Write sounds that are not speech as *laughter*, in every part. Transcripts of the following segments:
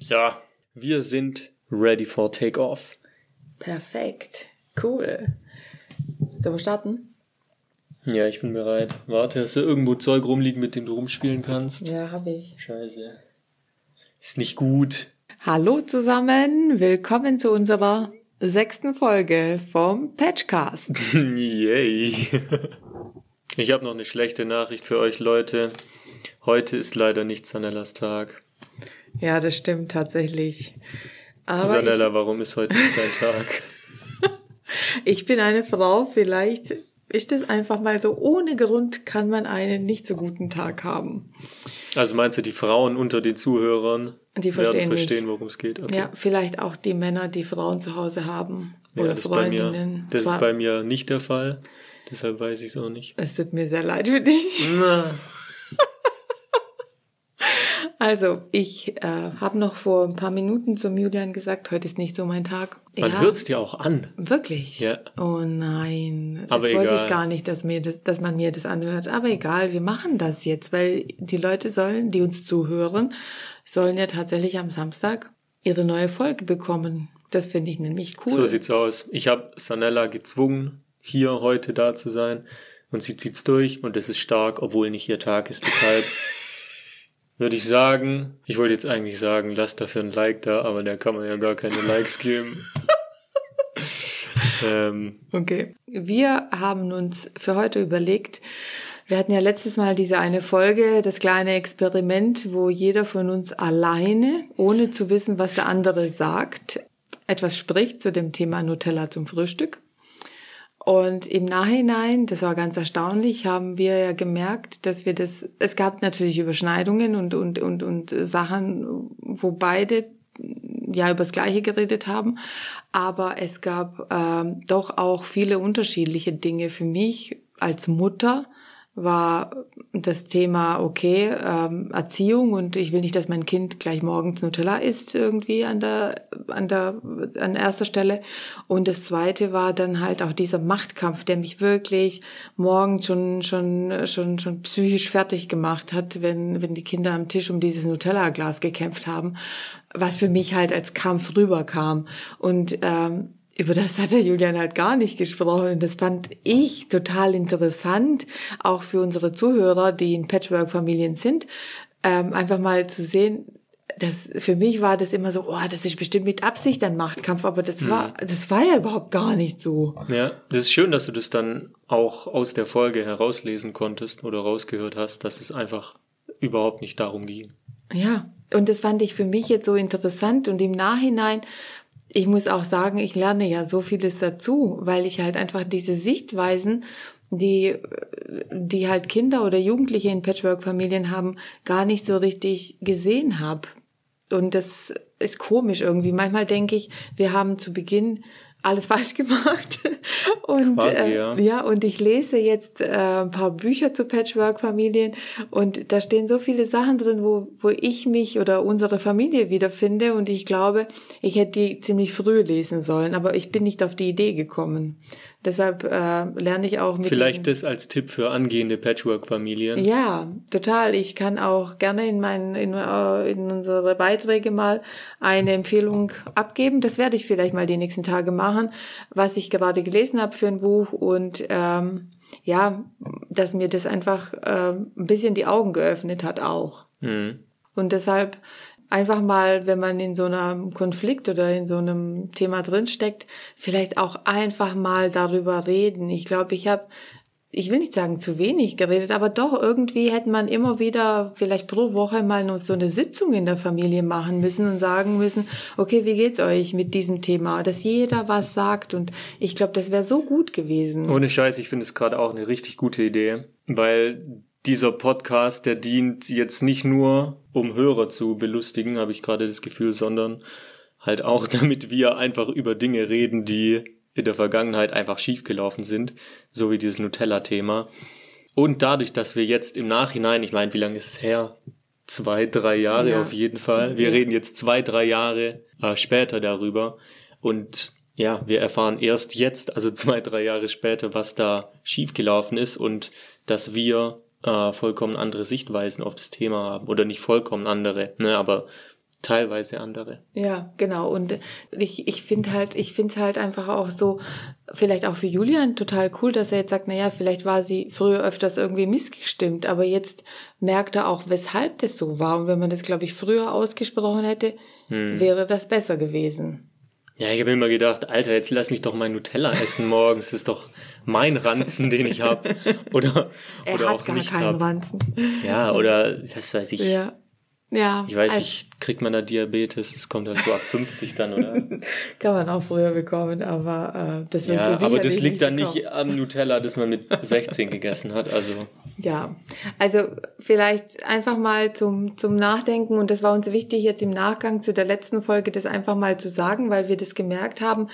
So, wir sind ready for takeoff. Perfekt. Cool. Sollen wir starten? Ja, ich bin bereit. Warte, hast du irgendwo Zeug rumliegen, mit dem du rumspielen kannst? Ja, habe ich. Scheiße. Ist nicht gut. Hallo zusammen, willkommen zu unserer sechsten Folge vom Patchcast. *laughs* Yay. Ich habe noch eine schlechte Nachricht für euch Leute. Heute ist leider nicht Sanellas Tag. Ja, das stimmt tatsächlich. Aber Sanella, warum ist heute nicht dein Tag? ich, *laughs* ich bin eine Frau, vielleicht ist es einfach mal so, ohne Grund kann man einen nicht so guten Tag haben. Also meinst du, die Frauen unter den Zuhörern Die verstehen werden verstehen, worum es geht? Okay. Ja, vielleicht auch die Männer, die Frauen zu Hause haben. Ja, oder das, ist bei mir, Freundinnen. das ist bei mir nicht der Fall. Deshalb weiß ich es auch nicht. es tut mir sehr leid für dich. Na, *laughs* Also, ich äh, habe noch vor ein paar Minuten zum Julian gesagt, heute ist nicht so mein Tag. man ja, hört's dir auch an. Wirklich? Ja. Oh nein. Aber das wollte egal. ich gar nicht, dass, mir das, dass man mir das anhört. Aber egal, wir machen das jetzt, weil die Leute sollen, die uns zuhören, sollen ja tatsächlich am Samstag ihre neue Folge bekommen. Das finde ich nämlich cool. So sieht's aus. Ich habe Sanella gezwungen, hier heute da zu sein. Und sie zieht's durch und es ist stark, obwohl nicht ihr Tag ist. Deshalb *laughs* würde ich sagen, ich wollte jetzt eigentlich sagen, lasst dafür ein Like da, aber da kann man ja gar keine Likes geben. *laughs* ähm, Okay. Wir haben uns für heute überlegt, wir hatten ja letztes Mal diese eine Folge, das kleine Experiment, wo jeder von uns alleine, ohne zu wissen, was der andere sagt, etwas spricht zu dem Thema Nutella zum Frühstück. Und im Nachhinein, das war ganz erstaunlich, haben wir ja gemerkt, dass wir das, es gab natürlich Überschneidungen und, und, und, und Sachen, wo beide ja über das Gleiche geredet haben, aber es gab ähm, doch auch viele unterschiedliche Dinge. Für mich als Mutter war das Thema, okay, ähm, Erziehung und ich will nicht, dass mein Kind gleich morgens Nutella isst irgendwie an der, an der, an erster Stelle. Und das zweite war dann halt auch dieser Machtkampf, der mich wirklich morgens schon, schon, schon, schon psychisch fertig gemacht hat, wenn, wenn die Kinder am Tisch um dieses Nutella-Glas gekämpft haben, was für mich halt als Kampf rüberkam. Und, ähm, über das hatte Julian halt gar nicht gesprochen. Und das fand ich total interessant, auch für unsere Zuhörer, die in Patchwork-Familien sind, ähm, einfach mal zu sehen, das, für mich war das immer so, oh, das ist bestimmt mit Absicht ein Machtkampf, aber das war, das war ja überhaupt gar nicht so. ja, das ist schön, dass du das dann auch aus der Folge herauslesen konntest oder rausgehört hast, dass es einfach überhaupt nicht darum ging. Ja, und das fand ich für mich jetzt so interessant und im Nachhinein, ich muss auch sagen, ich lerne ja so vieles dazu, weil ich halt einfach diese Sichtweisen, die, die halt Kinder oder Jugendliche in Patchwork-Familien haben, gar nicht so richtig gesehen habe. Und das ist komisch irgendwie. Manchmal denke ich, wir haben zu Beginn alles falsch gemacht. *laughs* Und Quasi, äh, ja. ja, und ich lese jetzt äh, ein paar Bücher zu Patchwork-Familien und da stehen so viele Sachen drin, wo, wo ich mich oder unsere Familie wiederfinde und ich glaube, ich hätte die ziemlich früh lesen sollen, aber ich bin nicht auf die Idee gekommen. Deshalb äh, lerne ich auch mit Vielleicht das als Tipp für angehende Patchwork-Familien. ja, total. Ich kann auch gerne in meinen in, äh, in unsere Beiträge mal eine Empfehlung abgeben. Das werde ich vielleicht mal die nächsten Tage machen, was ich gerade gelesen habe für ein Buch und ähm, ja, dass mir das einfach ähm, ein bisschen die Augen geöffnet hat auch. Mhm. Und deshalb einfach mal, wenn man in so einem Konflikt oder in so einem Thema drinsteckt, vielleicht auch einfach mal darüber reden. Ich glaube, ich habe, ich will nicht sagen zu wenig geredet, aber doch irgendwie hätte man immer wieder vielleicht pro Woche mal so eine Sitzung in der Familie machen müssen und sagen müssen, okay, wie geht's euch mit diesem Thema? Dass jeder was sagt und ich glaube, das wäre so gut gewesen. Ohne Scheiß, ich finde es gerade auch eine richtig gute Idee, weil dieser Podcast, der dient jetzt nicht nur, um Hörer zu belustigen, habe ich gerade das Gefühl, sondern halt auch, *laughs* damit wir einfach über Dinge reden, die in der Vergangenheit einfach schiefgelaufen sind, so wie dieses Nutella-Thema. Und dadurch, dass wir jetzt im Nachhinein, ich meine, wie lange ist es her? Zwei, drei Jahre Ja. auf jeden Fall. Wir Ja. reden jetzt zwei, drei Jahre äh, später darüber. Und ja, wir erfahren erst jetzt, also *laughs* zwei, drei Jahre später, was da schiefgelaufen ist und dass wir äh, vollkommen andere Sichtweisen auf das Thema haben. Oder nicht vollkommen andere, ne, aber teilweise andere. Ja, genau. Und ich, ich finde halt, ich finde es halt einfach auch so, vielleicht auch für Julian total cool, dass er jetzt sagt, naja, vielleicht war sie früher öfters irgendwie missgestimmt, aber jetzt merkt er auch, weshalb das so war. Und wenn man das, glaube ich, früher ausgesprochen hätte, hm. wäre das besser gewesen. Ja, ich habe immer gedacht, Alter, jetzt lass mich doch mein Nutella essen morgens. Das ist doch mein Ranzen, den ich habe. Oder, er oder hat auch gar nicht keinen hab. Ranzen. Ja, oder was weiß ich. Ja. Ja. Ich weiß also- nicht, kriegt man da Diabetes? Das kommt halt so ab 50 dann, oder? *laughs* Kann man auch früher bekommen, aber äh, das wirst Ja, du aber das liegt dann bekommen. nicht am Nutella, das man mit 16 gegessen hat. Also, Ja, also vielleicht einfach mal zum, zum Nachdenken und das war uns wichtig jetzt im Nachgang zu der letzten Folge, das einfach mal zu sagen, weil wir das gemerkt haben,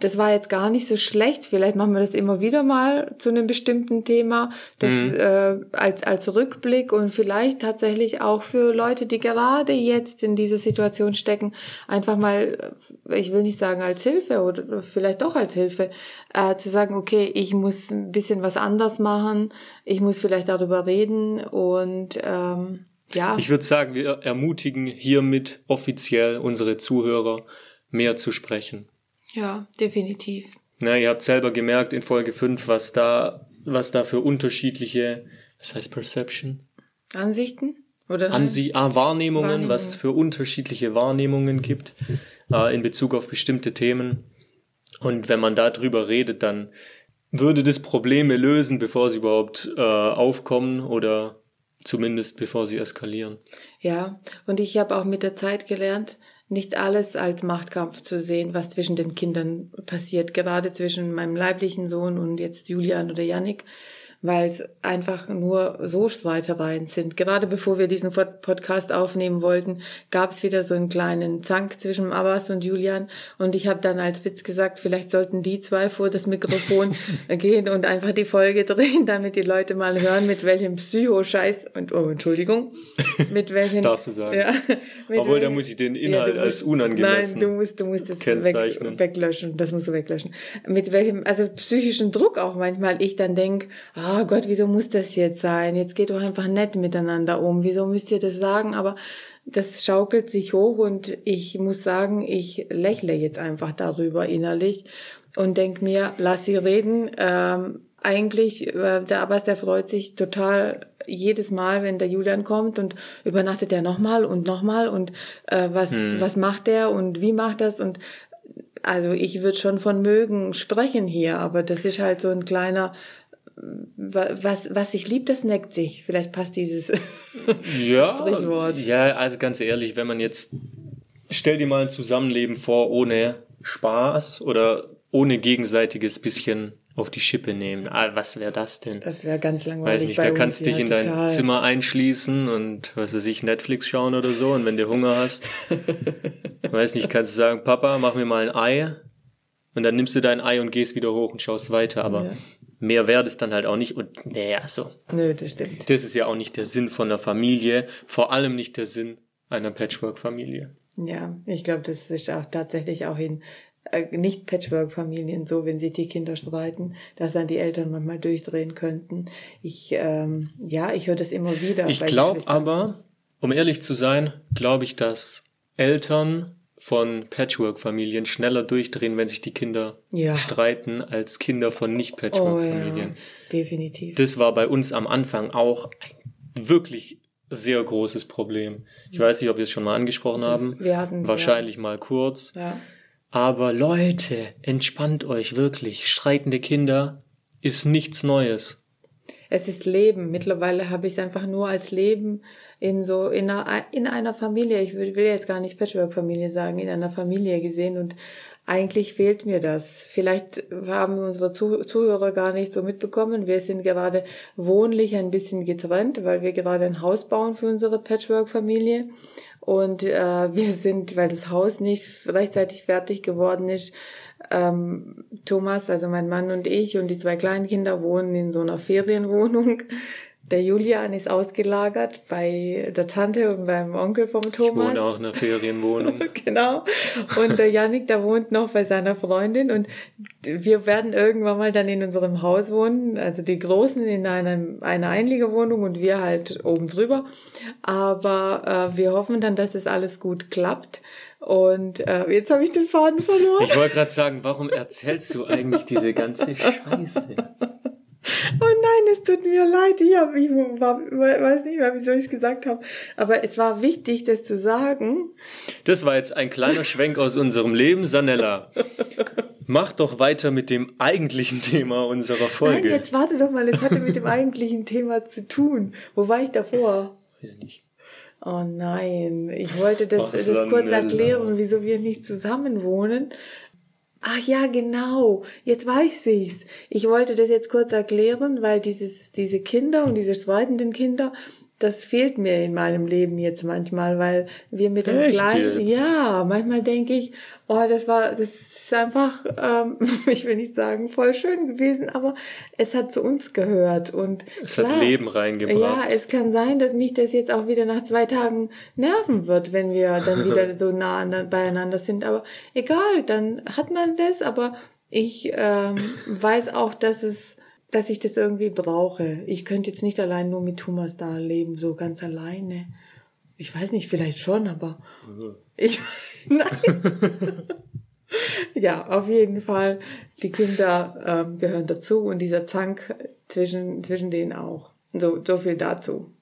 das war jetzt gar nicht so schlecht. Vielleicht machen wir das immer wieder mal zu einem bestimmten Thema, das äh, als, als Rückblick und vielleicht tatsächlich auch für Leute, die gerade jetzt in dieser Situation stecken, einfach mal, ich will nicht sagen als Hilfe oder vielleicht doch als Hilfe, äh, zu sagen, okay, ich muss ein bisschen was anders machen, ich muss vielleicht darüber reden und ähm, ja. ich würde sagen, wir ermutigen hiermit offiziell unsere Zuhörer, mehr zu sprechen. Ja, definitiv. Na, ihr habt selber gemerkt in Folge 5, was da, was da für unterschiedliche, was heißt Perception? Ansichten? Oder? Ansie ah, Wahrnehmungen, Wahrnehmungen. was es für unterschiedliche Wahrnehmungen gibt äh, in Bezug auf bestimmte Themen. Und wenn man darüber redet, dann würde das Probleme lösen, bevor sie überhaupt äh, aufkommen oder zumindest bevor sie eskalieren. Ja, und ich habe auch mit der Zeit gelernt, nicht alles als Machtkampf zu sehen, was zwischen den Kindern passiert, gerade zwischen meinem leiblichen Sohn und jetzt Julian oder Yannick, weil es einfach nur so Streitereien sind. Gerade bevor wir diesen Pod- Podcast aufnehmen wollten, gab es wieder so einen kleinen Zank zwischen Abbas und Julian und ich habe dann als Witz gesagt, vielleicht sollten die zwei vor das Mikrofon *laughs* gehen und einfach die Folge drehen, damit die Leute mal hören, mit welchem Psycho-Scheiß und oh, Entschuldigung, mit welchen *laughs* Darfst du sagen. ja, *laughs* Obwohl, da muss ich den Inhalt du als unangemessen Nein, du musst, du musst es kennzeichnen. weg, weglöschen. Das musst du weglöschen. Mit welchem, also psychischen Druck auch manchmal ich dann denk, ah Gott, wieso muss das jetzt sein? Jetzt geht doch einfach nett miteinander um. Wieso müsst ihr das sagen? Aber das schaukelt sich hoch und ich muss sagen, ich lächle jetzt einfach darüber innerlich und denk mir, lass sie reden. Ähm, eigentlich, äh, der Abbas, der freut sich total jedes Mal, wenn der Julian kommt und übernachtet er nochmal und nochmal und äh, was, was macht er und wie macht das und also ich würde schon von mögen sprechen hier, aber das ist halt so ein kleiner was, was sich liebt, das neckt sich. Vielleicht passt dieses *laughs* Ja, Sprichwort. ja, also ganz ehrlich, wenn man jetzt, stell dir mal ein Zusammenleben vor ohne Spaß oder ohne gegenseitiges bisschen auf die Schippe nehmen. Ah, was wäre das denn? Das wäre ganz langweilig. Weiß nicht, da kannst du dich ja, in dein total. Zimmer einschließen und was weiß ich, Netflix schauen oder so. Und wenn du Hunger hast, *laughs* weiß nicht, kannst du sagen, Papa, mach mir mal ein Ei. Und dann nimmst du dein Ei und gehst wieder hoch und schaust weiter. Aber Ja. Mehr wäre das dann halt auch nicht. Und naja, so. Nö, das stimmt. Das ist ja auch nicht der Sinn von einer Familie. Vor allem nicht der Sinn einer Patchwork-Familie. Ja, ich glaube, das ist auch tatsächlich auch in äh, nicht Patchwork-Familien so, wenn sich die Kinder streiten, dass dann die Eltern manchmal durchdrehen könnten. Ich, ähm, ja, ich höre das immer wieder. Ich glaube aber, um ehrlich zu sein, glaube ich, dass Eltern von Patchwork-Familien schneller durchdrehen, wenn sich die Kinder Ja. streiten, als Kinder von oh, ja, Nicht-Patchwork-Familien. definitiv. Das war bei uns am Anfang auch ein wirklich sehr großes Problem. Ich weiß nicht, ob wir es schon mal angesprochen haben. wir hatten's, Wahrscheinlich mal kurz. Aber Leute, entspannt euch wirklich. Streitende Kinder ist nichts Neues. Es ist Leben. Mittlerweile habe ich es einfach nur als Leben in so in einer, in einer Familie. Ich will, jetzt gar nicht Patchwork-Familie sagen, in einer Familie gesehen und eigentlich fehlt mir das. Vielleicht haben unsere Zuh- Zuhörer gar nicht so mitbekommen. Wir sind gerade wohnlich ein bisschen getrennt, weil wir gerade ein Haus bauen für unsere Patchwork-Familie. Und äh, wir sind, weil das Haus nicht rechtzeitig fertig geworden ist, ähm, Thomas, also mein Mann und ich und die zwei kleinen Kinder wohnen in so einer Ferienwohnung. Der Julian ist ausgelagert bei der Tante und beim Onkel vom Thomas. Ich wohne auch in einer Ferienwohnung. *laughs* genau. Und der Janik, der wohnt noch bei seiner Freundin und wir werden irgendwann mal dann in unserem Haus wohnen. Also die Großen in einem, einer Einliegerwohnung und wir halt oben drüber. Aber äh, wir hoffen dann, dass das alles gut klappt. Und äh, jetzt habe ich den Faden verloren. Ich wollte gerade sagen, warum erzählst du eigentlich diese ganze Scheiße? *laughs* Oh nein, es tut mir leid. Ich, hab, ich war, weiß nicht mehr, wieso ich es gesagt habe. Aber es war wichtig, das zu sagen. Das war jetzt ein kleiner Schwenk aus unserem Leben, Sanella. Mach doch weiter mit dem eigentlichen Thema unserer Folge. Nein, jetzt warte doch mal, es hatte mit dem eigentlichen Thema zu tun. Wo war ich davor? Weiß nicht. Oh nein, ich wollte das, Ach, das kurz erklären, wieso wir nicht zusammen wohnen. Ach ja, genau. Jetzt weiß ich's. Ich wollte das jetzt kurz erklären, weil dieses, diese Kinder und diese streitenden Kinder, das fehlt mir in meinem Leben jetzt manchmal, weil wir mit dem Echt kleinen, jetzt? ja, manchmal denke ich, oh, das war, das ist einfach, ähm, *laughs* ich will nicht sagen voll schön gewesen, aber es hat zu uns gehört und es klar, hat Leben reingebracht. Ja, es kann sein, dass mich das jetzt auch wieder nach zwei Tagen nerven wird, wenn wir dann *laughs* wieder so nah beieinander sind. Aber egal, dann hat man das. Aber ich ähm, weiß auch, dass es dass ich das irgendwie brauche. Ich könnte jetzt nicht allein nur mit Thomas da leben, so ganz alleine. Ich weiß nicht, vielleicht schon, aber ich, *laughs* nein. *laughs* ja, auf jeden Fall. Die Kinder ähm, gehören dazu und dieser Zank zwischen, zwischen denen auch. So, so viel dazu.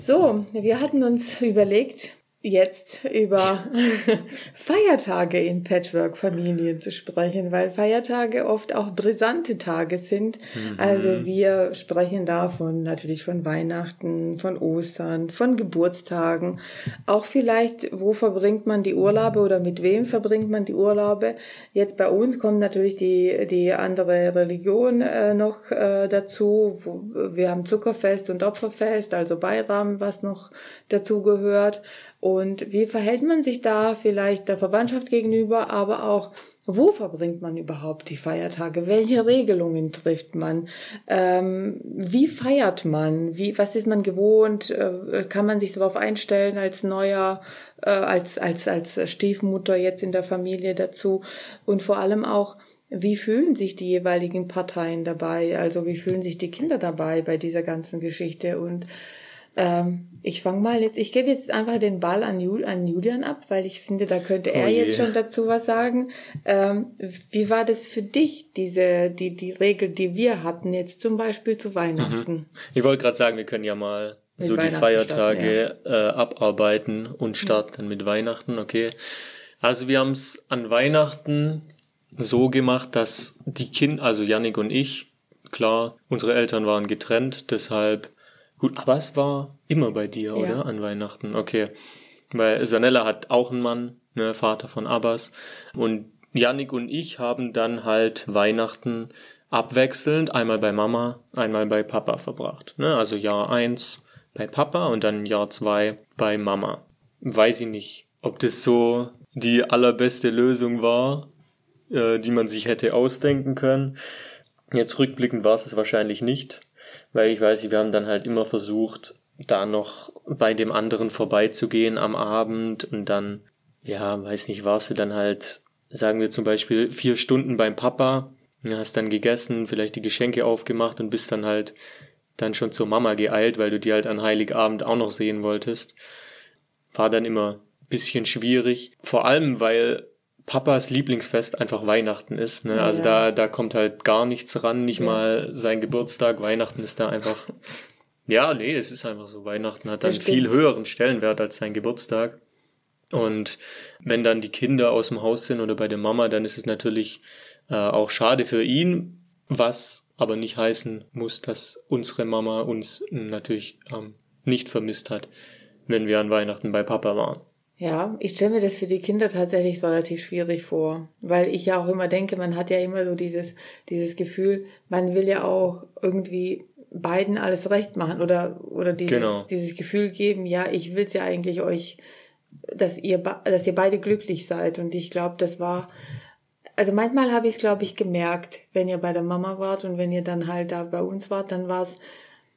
So, wir hatten uns überlegt, jetzt über *laughs* Feiertage in Patchwork-Familien zu sprechen, weil Feiertage oft auch brisante Tage sind. Mhm. Also wir sprechen davon natürlich von Weihnachten, von Ostern, von Geburtstagen, auch vielleicht, wo verbringt man die Urlaube oder mit wem verbringt man die Urlaube. Jetzt bei uns kommt natürlich die, die andere Religion äh, noch äh, dazu. Wir haben Zuckerfest und Opferfest, also Bayram, was noch dazu gehört. Und wie verhält man sich da vielleicht der Verwandtschaft gegenüber, aber auch wo verbringt man überhaupt die Feiertage? Welche Regelungen trifft man? Ähm, wie feiert man? Wie, was ist man gewohnt? Äh, kann man sich darauf einstellen als neuer, äh, als, als, als Stiefmutter jetzt in der Familie dazu? Und vor allem auch, wie fühlen sich die jeweiligen Parteien dabei? Also wie fühlen sich die Kinder dabei bei dieser ganzen Geschichte? Und ähm, ich fange mal jetzt, ich gebe jetzt einfach den Ball an, Jul, an Julian ab, weil ich finde, da könnte er oh jetzt schon dazu was sagen. Ähm, wie war das für dich, diese, die, die Regel, die wir hatten, jetzt zum Beispiel zu Weihnachten? Mhm. Ich wollte gerade sagen, wir können ja mal mit so die Feiertage starten, ja. äh, abarbeiten und starten dann mit Weihnachten, okay. Also wir haben es an Weihnachten so gemacht, dass die Kinder, also Yannick und ich, klar, unsere Eltern waren getrennt, deshalb Gut, aber es war immer bei dir, oder? Ja. An Weihnachten. Okay. Weil Sanella hat auch einen Mann, ne, Vater von Abbas. Und Yannick und ich haben dann halt Weihnachten abwechselnd einmal bei Mama, einmal bei Papa verbracht. Ne? Also Jahr eins bei Papa und dann Jahr zwei bei Mama. Weiß ich nicht, ob das so die allerbeste Lösung war, äh, die man sich hätte ausdenken können. Jetzt rückblickend war es es wahrscheinlich nicht weil ich weiß, wir haben dann halt immer versucht, da noch bei dem anderen vorbeizugehen am Abend und dann, ja, weiß nicht, warst du dann halt, sagen wir zum Beispiel, vier Stunden beim Papa, hast dann gegessen, vielleicht die Geschenke aufgemacht und bist dann halt dann schon zur Mama geeilt, weil du die halt an Heiligabend auch noch sehen wolltest. War dann immer bisschen schwierig. Vor allem, weil Papas Lieblingsfest einfach Weihnachten ist. Ne? Also ja. da, da kommt halt gar nichts ran, nicht ja. mal sein Geburtstag. Weihnachten ist da einfach. Ja, nee, es ist einfach so. Weihnachten hat dann viel höheren Stellenwert als sein Geburtstag. Und wenn dann die Kinder aus dem Haus sind oder bei der Mama, dann ist es natürlich äh, auch schade für ihn, was aber nicht heißen muss, dass unsere Mama uns natürlich ähm, nicht vermisst hat, wenn wir an Weihnachten bei Papa waren. Ja, ich stelle mir das für die Kinder tatsächlich relativ schwierig vor, weil ich ja auch immer denke, man hat ja immer so dieses, dieses Gefühl, man will ja auch irgendwie beiden alles recht machen oder, oder dieses, genau. dieses Gefühl geben, ja, ich will's ja eigentlich euch, dass ihr, dass ihr beide glücklich seid und ich glaube, das war, also manchmal habe ich es, glaube ich, gemerkt, wenn ihr bei der Mama wart und wenn ihr dann halt da bei uns wart, dann war es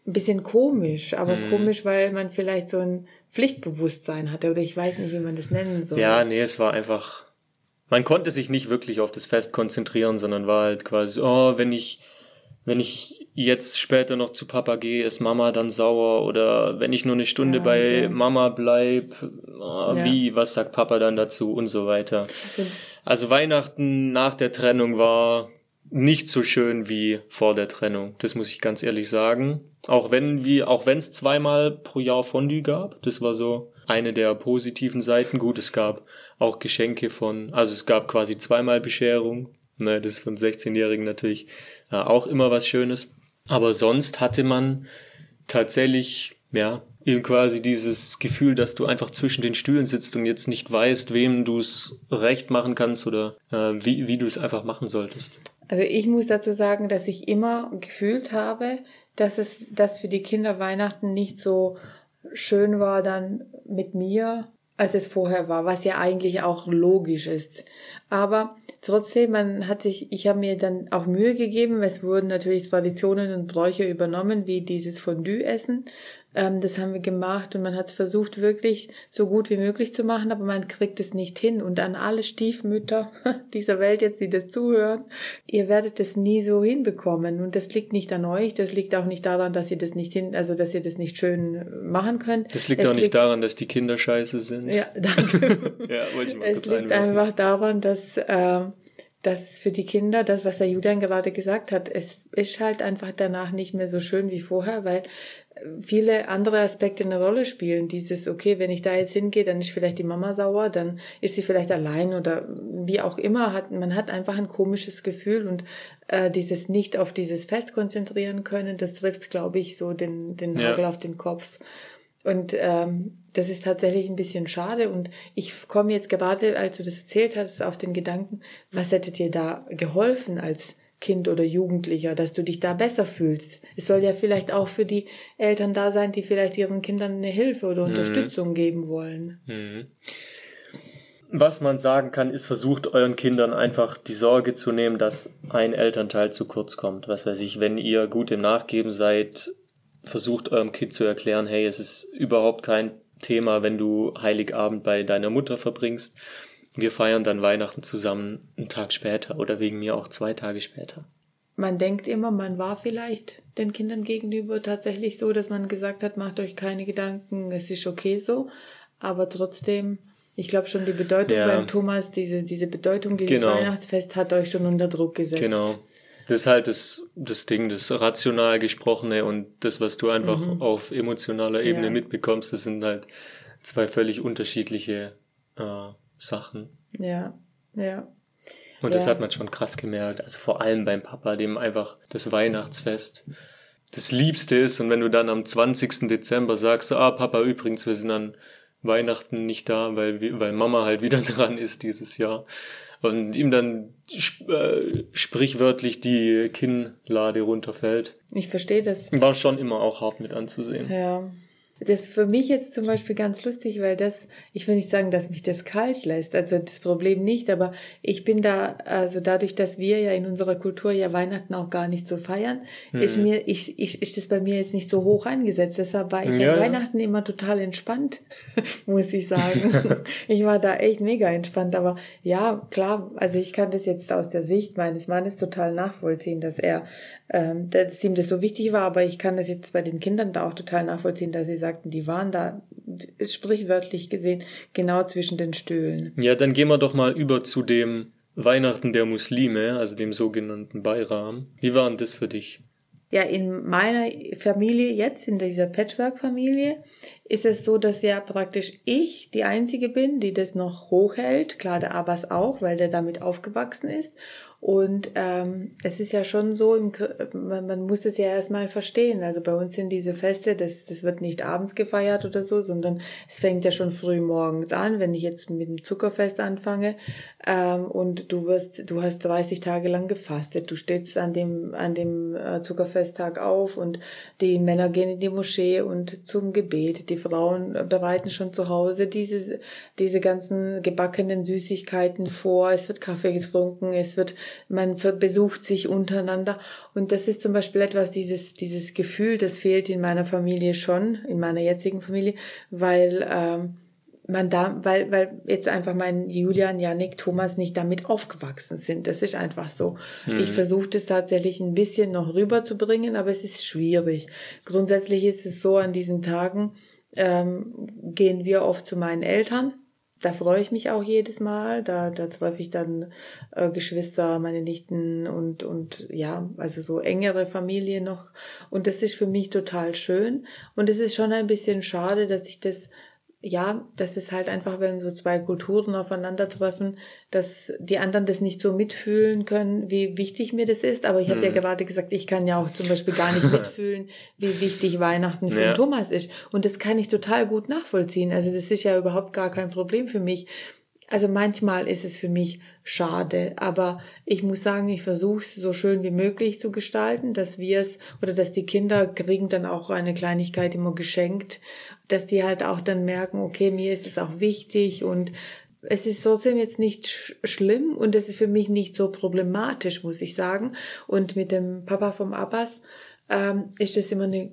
ein bisschen komisch, aber mhm. komisch, weil man vielleicht so ein Pflichtbewusstsein hatte oder ich weiß nicht, wie man das nennen soll. Ja, nee, es war einfach, man konnte sich nicht wirklich auf das Fest konzentrieren, sondern war halt quasi, oh, wenn ich, wenn ich jetzt später noch zu Papa gehe, ist Mama dann sauer oder wenn ich nur eine Stunde ja, bei ja. Mama bleib, oh, ja. wie, was sagt Papa dann dazu und so weiter. Also Weihnachten nach der Trennung war nicht so schön wie vor der Trennung. Das muss ich ganz ehrlich sagen. Auch wenn wir, auch wenn es zweimal pro Jahr Fondue gab, das war so eine der positiven Seiten. Gut, es gab auch Geschenke von, also es gab quasi zweimal Bescherung. Ne, das ist von 16-Jährigen natürlich äh, auch immer was Schönes. Aber sonst hatte man tatsächlich, ja, eben quasi dieses Gefühl, dass du einfach zwischen den Stühlen sitzt und jetzt nicht weißt, wem du es recht machen kannst oder äh, wie, wie du es einfach machen solltest. Also ich muss dazu sagen, dass ich immer gefühlt habe, dass es, dass für die Kinder Weihnachten nicht so schön war dann mit mir, als es vorher war, was ja eigentlich auch logisch ist. Aber trotzdem, man hat sich, ich habe mir dann auch Mühe gegeben, es wurden natürlich Traditionen und Bräuche übernommen, wie dieses Fondue-Essen. Ähm, das haben wir gemacht und man hat es versucht, wirklich so gut wie möglich zu machen, aber man kriegt es nicht hin. Und an alle Stiefmütter *laughs* dieser Welt jetzt, die das zuhören, ihr werdet es nie so hinbekommen. Und das liegt nicht an euch, das liegt auch nicht daran, dass ihr das nicht hin, also dass ihr das nicht schön machen könnt. Das liegt es auch nicht liegt, daran, dass die Kinder scheiße sind. Ja, danke. *laughs* ja, wollte ich mal es kurz liegt einwerfen. einfach daran, dass äh, dass für die Kinder, das, was der Julian gerade gesagt hat, es ist halt einfach danach nicht mehr so schön wie vorher, weil viele andere Aspekte eine Rolle spielen. Dieses, okay, wenn ich da jetzt hingehe, dann ist vielleicht die Mama sauer, dann ist sie vielleicht allein oder wie auch immer. Hat, man hat einfach ein komisches Gefühl und äh, dieses nicht auf dieses Fest konzentrieren können, das trifft, glaube ich, so den, den Nagel ja. auf den Kopf. Und ähm, das ist tatsächlich ein bisschen schade. Und ich komme jetzt gerade, als du das erzählt hast, auf den Gedanken, was hätte dir da geholfen als Kind oder Jugendlicher, dass du dich da besser fühlst. Es soll ja vielleicht auch für die Eltern da sein, die vielleicht ihren Kindern eine Hilfe oder mhm. Unterstützung geben wollen. Mhm. Was man sagen kann, ist, versucht euren Kindern einfach die Sorge zu nehmen, dass ein Elternteil zu kurz kommt. Was weiß ich, wenn ihr gut im Nachgeben seid, versucht eurem Kind zu erklären, hey, es ist überhaupt kein Thema, wenn du Heiligabend bei deiner Mutter verbringst wir feiern dann Weihnachten zusammen einen Tag später oder wegen mir auch zwei Tage später. Man denkt immer, man war vielleicht den Kindern gegenüber tatsächlich so, dass man gesagt hat, macht euch keine Gedanken, es ist okay so. Aber trotzdem, ich glaube schon die Bedeutung ja. beim Thomas, diese, diese Bedeutung dieses genau. Weihnachtsfest hat euch schon unter Druck gesetzt. Genau. Das ist halt das, das Ding, das rational gesprochene und das, was du einfach mhm. auf emotionaler Ebene ja. mitbekommst, das sind halt zwei völlig unterschiedliche äh, Sachen. Ja, ja. Und ja. das hat man schon krass gemerkt. Also vor allem beim Papa, dem einfach das Weihnachtsfest das Liebste ist. Und wenn du dann am 20. Dezember sagst, ah, Papa, übrigens, wir sind an Weihnachten nicht da, weil, weil Mama halt wieder *laughs* dran ist dieses Jahr. Und ihm dann äh, sprichwörtlich die Kinnlade runterfällt. Ich verstehe das. War schon immer auch hart mit anzusehen. Ja. Das ist für mich jetzt zum Beispiel ganz lustig, weil das, ich will nicht sagen, dass mich das kalt lässt, also das Problem nicht, aber ich bin da, also dadurch, dass wir ja in unserer Kultur ja Weihnachten auch gar nicht so feiern, hm. ist mir, ich, ich, ist das bei mir jetzt nicht so hoch eingesetzt. Deshalb war ich ja, an Weihnachten immer total entspannt, *laughs* muss ich sagen. *laughs* ich war da echt mega entspannt, aber ja, klar, also ich kann das jetzt aus der Sicht meines Mannes total nachvollziehen, dass er ähm, dass ihm das so wichtig war, aber ich kann das jetzt bei den Kindern da auch total nachvollziehen, dass sie sagten, die waren da sprichwörtlich gesehen genau zwischen den Stühlen. Ja, dann gehen wir doch mal über zu dem Weihnachten der Muslime, also dem sogenannten Bayram. Wie war denn das für dich? Ja, in meiner Familie jetzt, in dieser Patchwork-Familie, ist es so, dass ja praktisch ich die Einzige bin, die das noch hochhält. Klar, der Abbas auch, weil der damit aufgewachsen ist. Und ähm, es ist ja schon so, im, man, man muss es ja erstmal verstehen. Also bei uns sind diese Feste, das, das wird nicht abends gefeiert oder so, sondern es fängt ja schon früh morgens an, wenn ich jetzt mit dem Zuckerfest anfange. Ähm, und du wirst, du hast 30 Tage lang gefastet. Du stehst an dem, an dem äh, Zuckerfesttag auf und die Männer gehen in die Moschee und zum Gebet. Die Frauen bereiten schon zu Hause diese, diese ganzen gebackenen Süßigkeiten vor. Es wird Kaffee getrunken, es wird, man besucht sich untereinander. Und das ist zum Beispiel etwas, dieses, dieses Gefühl, das fehlt in meiner Familie schon, in meiner jetzigen Familie, weil, ähm, man da, weil, weil jetzt einfach mein Julian, Janik, Thomas nicht damit aufgewachsen sind. Das ist einfach so. Mhm. Ich versuche das tatsächlich ein bisschen noch rüberzubringen, aber es ist schwierig. Grundsätzlich ist es so, an diesen Tagen ähm, gehen wir oft zu meinen Eltern. Da freue ich mich auch jedes Mal. Da, da treffe ich dann äh, Geschwister, meine Nichten und, und ja, also so engere Familie noch. Und das ist für mich total schön. Und es ist schon ein bisschen schade, dass ich das ja, das ist halt einfach, wenn so zwei Kulturen aufeinandertreffen, dass die anderen das nicht so mitfühlen können, wie wichtig mir das ist. Aber ich habe hm. ja gerade gesagt, ich kann ja auch zum Beispiel gar nicht *laughs* mitfühlen, wie wichtig Weihnachten für ja. Thomas ist. Und das kann ich total gut nachvollziehen. Also das ist ja überhaupt gar kein Problem für mich. Also manchmal ist es für mich schade, aber ich muss sagen, ich versuche es so schön wie möglich zu gestalten, dass wir es oder dass die Kinder kriegen dann auch eine Kleinigkeit immer geschenkt dass die halt auch dann merken, okay, mir ist es auch wichtig und es ist trotzdem jetzt nicht sch schlimm und es ist für mich nicht so problematisch, muss ich sagen. Und mit dem Papa vom Abbas ähm, ist es immer eine,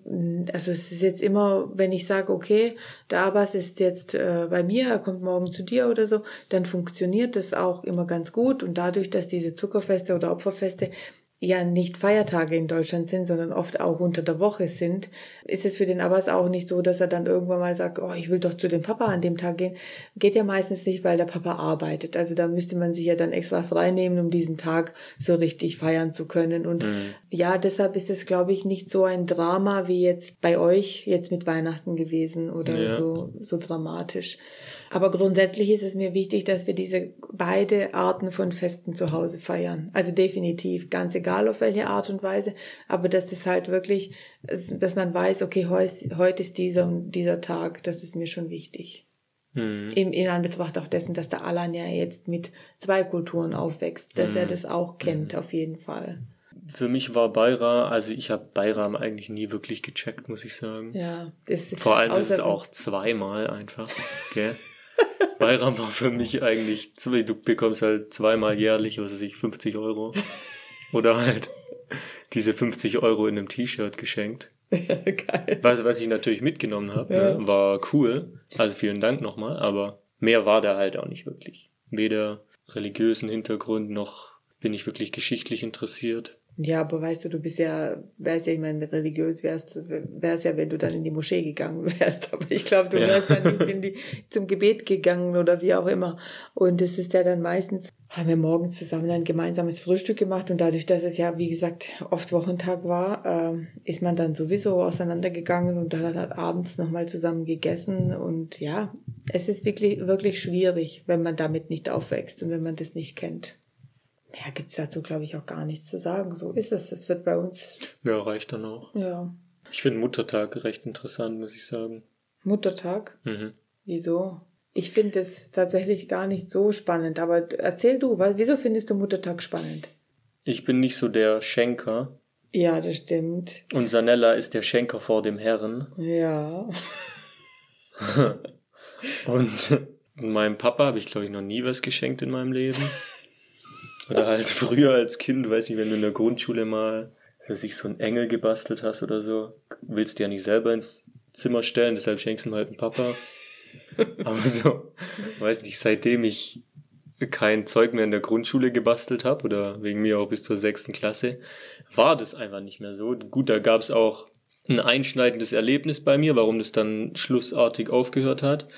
also es ist jetzt immer, wenn ich sage, okay, der Abbas ist jetzt äh, bei mir, er kommt morgen zu dir oder so, dann funktioniert das auch immer ganz gut und dadurch, dass diese Zuckerfeste oder Opferfeste ja nicht Feiertage in Deutschland sind, sondern oft auch unter der Woche sind, ist es für den Abbas auch nicht so, dass er dann irgendwann mal sagt, oh, ich will doch zu dem Papa an dem Tag gehen. Geht ja meistens nicht, weil der Papa arbeitet. Also da müsste man sich ja dann extra frei nehmen, um diesen Tag so richtig feiern zu können. Und mhm. ja, deshalb ist es, glaube ich, nicht so ein Drama wie jetzt bei euch jetzt mit Weihnachten gewesen oder ja. so, so dramatisch. Aber grundsätzlich ist es mir wichtig, dass wir diese beide Arten von Festen zu Hause feiern. Also definitiv, ganz egal auf welche Art und Weise, aber dass es halt wirklich, dass man weiß, okay, heute ist dieser und dieser Tag, das ist mir schon wichtig. Hm. Im, in Anbetracht auch dessen, dass der Alan ja jetzt mit zwei Kulturen aufwächst, dass hm. er das auch kennt, hm. auf jeden Fall. Für mich war Bayram, also ich habe Bayram eigentlich nie wirklich gecheckt, muss ich sagen. Ja, das Vor allem ist es auch zweimal einfach, gell? *laughs* Bayram war für mich eigentlich, du bekommst halt zweimal jährlich, was weiß ich, 50 Euro. Oder halt diese 50 Euro in einem T-Shirt geschenkt. *laughs* Geil. Was, was ich natürlich mitgenommen habe, ja. ne, war cool. Also vielen Dank nochmal, aber mehr war da halt auch nicht wirklich. Weder religiösen Hintergrund noch bin ich wirklich geschichtlich interessiert. Ja, aber weißt du, du bist ja, wärst ja, ich meine, religiös wärst, wärst ja, wenn du dann in die Moschee gegangen *laughs* wärst. Aber ich glaube, du wärst ja. dann nicht in die, zum Gebet gegangen oder wie auch immer. Und es ist ja dann meistens, haben wir morgens zusammen ein gemeinsames Frühstück gemacht und dadurch, dass es ja, wie gesagt, oft Wochentag war, äh, ist man dann sowieso auseinandergegangen und dann hat abends nochmal zusammen gegessen und ja, es ist wirklich, wirklich schwierig, wenn man damit nicht aufwächst und wenn man das nicht kennt. Mehr gibt's dazu, glaube ich, auch gar nichts zu sagen. So ist es. Es wird bei uns. Ja, reicht dann auch. Ja. Ich finde Muttertag recht interessant, muss ich sagen. Muttertag? Mhm. Wieso? Ich finde es tatsächlich gar nicht so spannend. Aber erzähl du, wieso findest du Muttertag spannend? Ich bin nicht so der Schenker. Ja, das stimmt. Und Sanella ist der Schenker vor dem Herren. Ja. *laughs* Und meinem Papa habe ich, glaube ich, noch nie was geschenkt in meinem Leben. Oder halt früher als Kind, weiß nicht, wenn du in der Grundschule mal sich so einen Engel gebastelt hast oder so, willst du ja nicht selber ins Zimmer stellen, deshalb schenkst du ihm halt einen Papa. Aber so, weiß nicht, seitdem ich kein Zeug mehr in der Grundschule gebastelt habe oder wegen mir auch bis zur sechsten Klasse, war das einfach nicht mehr so. Gut, da gab es auch ein einschneidendes Erlebnis bei mir, warum das dann schlussartig aufgehört hat.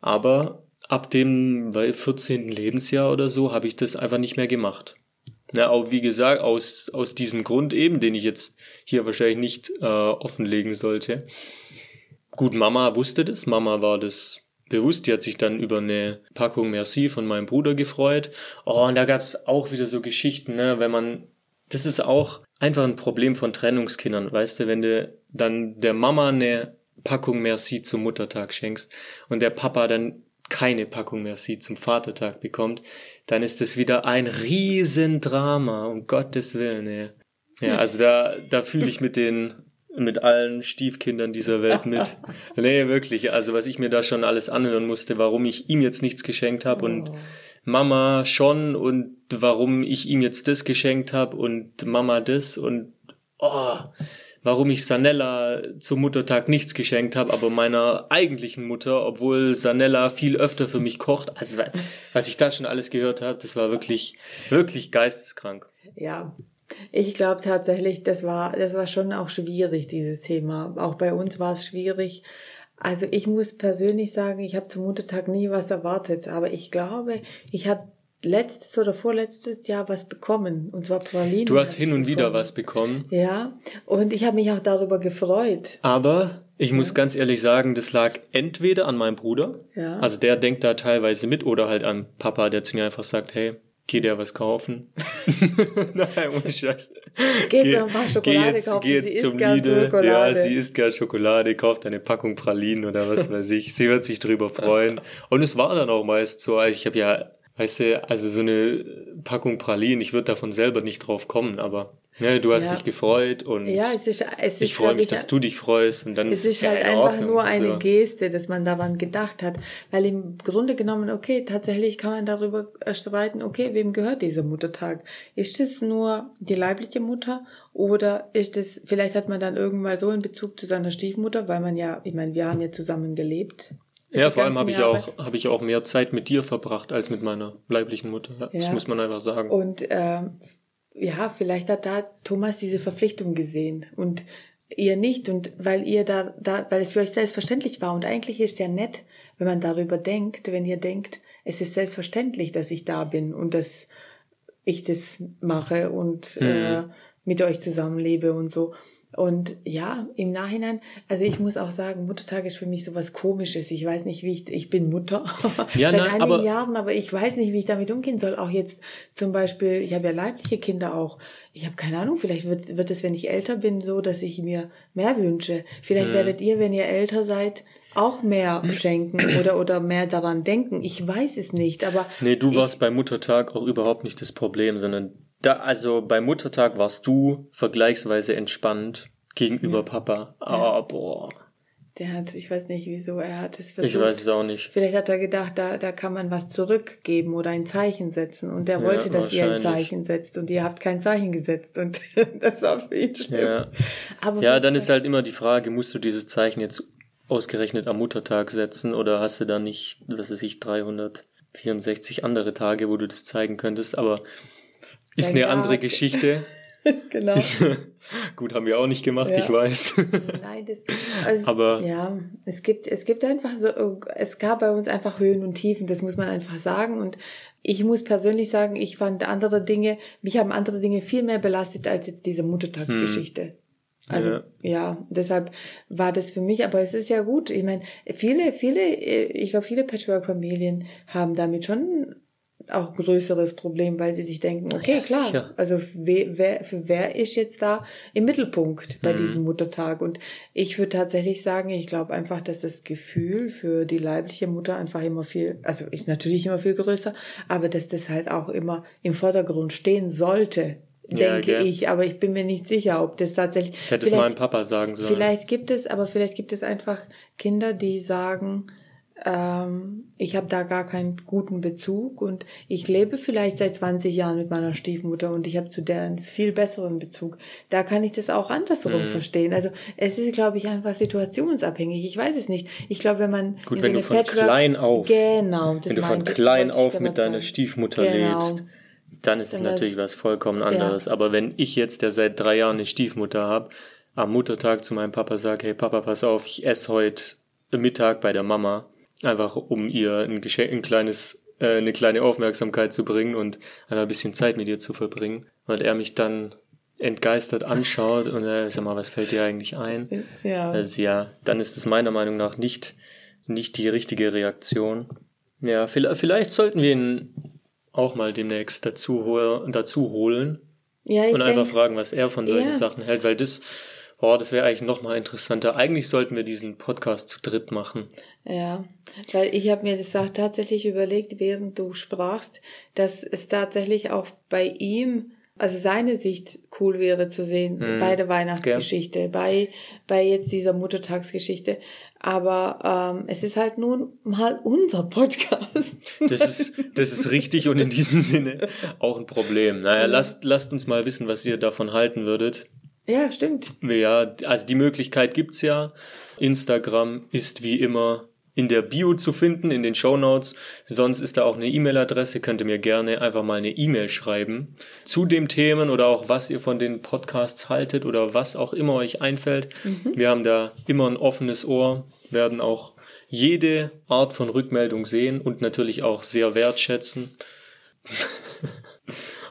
Aber ab dem 14. Lebensjahr oder so habe ich das einfach nicht mehr gemacht. Ja, auch wie gesagt, aus, aus diesem Grund eben, den ich jetzt hier wahrscheinlich nicht äh, offenlegen sollte. Gut, Mama wusste das, Mama war das bewusst, die hat sich dann über eine Packung Merci von meinem Bruder gefreut. Oh, und da gab's auch wieder so Geschichten, ne, wenn man, das ist auch einfach ein Problem von Trennungskindern, weißt du, wenn du dann der Mama eine Packung Merci zum Muttertag schenkst und der Papa dann keine Packung Merci zum Vatertag bekommt, dann ist das wieder ein Riesendrama, um Gottes Willen. Ey. Ja, *laughs* also da, da fühle ich mit den mit allen Stiefkindern dieser Welt mit. *laughs* nee, wirklich. Also was ich mir da schon alles anhören musste, warum ich ihm jetzt nichts geschenkt habe oh. und Mama schon und warum ich ihm jetzt das geschenkt habe und Mama das und oh, warum ich Sanella zum Muttertag nichts geschenkt habe, aber meiner eigentlichen Mutter, obwohl Sanella viel öfter für mich kocht. Also was ich da schon alles gehört habe, das war wirklich, wirklich geisteskrank. Ja, ich glaube tatsächlich, das war, das war schon auch schwierig, dieses Thema. Auch bei uns war es schwierig. Also ich muss persönlich sagen, ich habe zum Muttertag nie was erwartet, aber ich glaube, ich habe letztes oder vorletztes Jahr was bekommen und zwar Pralinen. Du hast hin und bekommen. wieder was bekommen. Ja, und ich habe mich auch darüber gefreut. Aber ich muss ganz ehrlich sagen, das lag entweder an meinem Bruder, ja. also der denkt da teilweise mit, oder halt an Papa, der zu mir einfach sagt, hey, Geh dir was kaufen? *laughs* Nein, ohne Scheiß. Geh, geh, ein paar Schokolade geh jetzt, kaufen. Geh jetzt sie zum Lidl. Ja, sie isst gern Schokolade, kauft eine Packung Pralinen oder was *laughs* weiß ich. Sie wird sich drüber freuen. Und es war dann auch meist so. Ich habe ja, weißt du, also so eine Packung Pralinen, ich würde davon selber nicht drauf kommen, aber ja, du hast ja. dich gefreut und ja, es ist, es ist, ich freue mich, dass du dich freust und dann es ist, ist halt einfach Ordnung. nur eine also. Geste, dass man daran gedacht hat, weil im Grunde genommen, okay, tatsächlich kann man darüber streiten, okay, wem gehört dieser Muttertag? Ist es nur die leibliche Mutter oder ist es, vielleicht hat man dann irgendwann so in Bezug zu seiner Stiefmutter, weil man ja, ich meine, wir haben ja zusammen gelebt. Ja, vor allem habe ich auch habe ich auch mehr Zeit mit dir verbracht als mit meiner leiblichen Mutter. Ja. Das muss man einfach sagen. Und äh, ja, vielleicht hat da Thomas diese Verpflichtung gesehen und ihr nicht und weil ihr da, da, weil es für euch selbstverständlich war und eigentlich ist es ja nett, wenn man darüber denkt, wenn ihr denkt, es ist selbstverständlich, dass ich da bin und dass ich das mache und mhm. äh, mit euch zusammenlebe und so. Und ja, im Nachhinein, also ich muss auch sagen, Muttertag ist für mich so was Komisches. Ich weiß nicht, wie ich, ich bin Mutter ja, seit nein, einigen aber, Jahren, aber ich weiß nicht, wie ich damit umgehen soll. Auch jetzt zum Beispiel, ich habe ja leibliche Kinder auch. Ich habe keine Ahnung, vielleicht wird, wird es, wenn ich älter bin, so, dass ich mir mehr wünsche. Vielleicht hm. werdet ihr, wenn ihr älter seid, auch mehr schenken oder, oder mehr daran denken. Ich weiß es nicht, aber. Nee, du warst beim Muttertag auch überhaupt nicht das Problem, sondern da, also beim Muttertag warst du vergleichsweise entspannt gegenüber ja. Papa. Ah, oh, boah. Der hat, ich weiß nicht wieso, er hat es versucht. Ich weiß es auch nicht. Vielleicht hat er gedacht, da, da kann man was zurückgeben oder ein Zeichen setzen. Und er wollte, ja, dass ihr ein Zeichen setzt und ihr habt kein Zeichen gesetzt. Und *laughs* das war für ihn schlimm. Ja, Aber ja dann ist halt immer die Frage, musst du dieses Zeichen jetzt ausgerechnet am Muttertag setzen oder hast du da nicht, was weiß ich, 364 andere Tage, wo du das zeigen könntest? Aber ist eine andere Geschichte. *laughs* genau. Ist, *laughs* gut, haben wir auch nicht gemacht, ja. ich weiß. *laughs* Nein, das, also, aber ja, es gibt, es gibt einfach so, es gab bei uns einfach Höhen und Tiefen, das muss man einfach sagen. Und ich muss persönlich sagen, ich fand andere Dinge, mich haben andere Dinge viel mehr belastet als jetzt diese Muttertagsgeschichte. Hm. Also ja. ja, deshalb war das für mich, aber es ist ja gut. Ich meine, viele, viele, ich glaube, viele Patchwork-Familien haben damit schon auch größeres Problem, weil sie sich denken, okay, ja, klar, sicher. also wer, wer, für wer ist jetzt da im Mittelpunkt bei mhm. diesem Muttertag? Und ich würde tatsächlich sagen, ich glaube einfach, dass das Gefühl für die leibliche Mutter einfach immer viel, also ist natürlich immer viel größer, aber dass das halt auch immer im Vordergrund stehen sollte, denke ja, ich, aber ich bin mir nicht sicher, ob das tatsächlich. Das hätte es meinem Papa sagen sollen. Vielleicht gibt es, aber vielleicht gibt es einfach Kinder, die sagen, ähm, ich habe da gar keinen guten Bezug und ich lebe vielleicht seit 20 Jahren mit meiner Stiefmutter und ich habe zu der einen viel besseren Bezug. Da kann ich das auch andersrum mhm. verstehen. Also es ist, glaube ich, einfach situationsabhängig. Ich weiß es nicht. Ich glaube, wenn man gut, wenn so du von Patchwork, klein auf, genau, wenn du von klein auf mit deiner Stiefmutter genau. lebst, dann ist dann es natürlich was vollkommen anderes. Ja. Aber wenn ich jetzt, der seit drei Jahren eine Stiefmutter habe, am Muttertag zu meinem Papa sage, hey Papa, pass auf, ich esse heute Mittag bei der Mama einfach um ihr ein Geschenk, ein kleines, äh, eine kleine Aufmerksamkeit zu bringen und ein bisschen Zeit mit ihr zu verbringen. Und er mich dann entgeistert *laughs* anschaut und er äh, sag mal, was fällt dir eigentlich ein? Ja. Also ja, dann ist es meiner Meinung nach nicht, nicht die richtige Reaktion. Ja, vielleicht, vielleicht sollten wir ihn auch mal demnächst dazu, dazu holen ja, ich und einfach fragen, was er von solchen ja. Sachen hält, weil das, oh, das wäre eigentlich noch mal interessanter. Eigentlich sollten wir diesen Podcast zu dritt machen. Ja, weil ich habe mir das auch tatsächlich überlegt, während du sprachst, dass es tatsächlich auch bei ihm also seine Sicht cool wäre zu sehen mhm. bei der Weihnachtsgeschichte, Gern. bei, bei jetzt dieser Muttertagsgeschichte. Aber ähm, es ist halt nun mal unser Podcast. *laughs* Das ist, das ist richtig und in diesem Sinne auch ein Problem. Naja, lasst, lasst uns mal wissen, was ihr davon halten würdet. Ja, stimmt. Ja, also die Möglichkeit gibt's ja. Instagram ist wie immer in der Bio zu finden, in den Show Notes. Sonst ist da auch eine E-Mail-Adresse, könnt ihr mir gerne einfach mal eine E-Mail schreiben zu dem Themen oder auch was ihr von den Podcasts haltet oder was auch immer euch einfällt. Mhm. Wir haben da immer ein offenes Ohr, werden auch jede Art von Rückmeldung sehen und natürlich auch sehr wertschätzen. *laughs*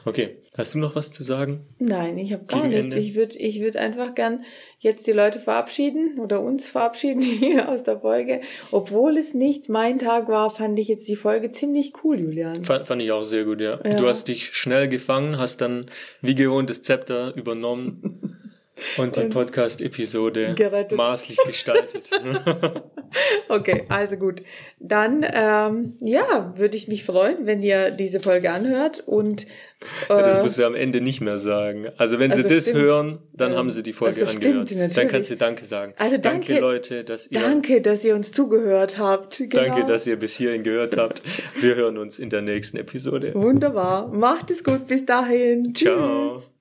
Okay, hast du noch was zu sagen? Nein, ich habe gar nichts. Ende? Ich würde ich würd einfach gern jetzt die Leute verabschieden oder uns verabschieden *laughs* hier aus der Folge. Obwohl es nicht mein Tag war, fand ich jetzt die Folge ziemlich cool, Julian. Fand, fand ich auch sehr gut, ja. ja. Du hast dich schnell gefangen, hast dann wie gewohnt das Zepter übernommen. *laughs* Und die Podcast-Episode maßlich gestaltet. *laughs* okay, also gut. Dann, ähm, ja, würde ich mich freuen, wenn ihr diese Folge anhört und ja, das musst du am Ende nicht mehr sagen. Also wenn also sie das stimmt. hören, dann ähm, haben sie die Folge also angehört. Stimmt, dann kannst du Danke sagen. Also danke, danke, Leute, dass ihr danke, dass ihr uns zugehört habt. Genau. Danke, dass ihr bis hierhin gehört habt. Wir hören uns in der nächsten Episode. Wunderbar. Macht es gut. Bis dahin. Ciao. Tschüss.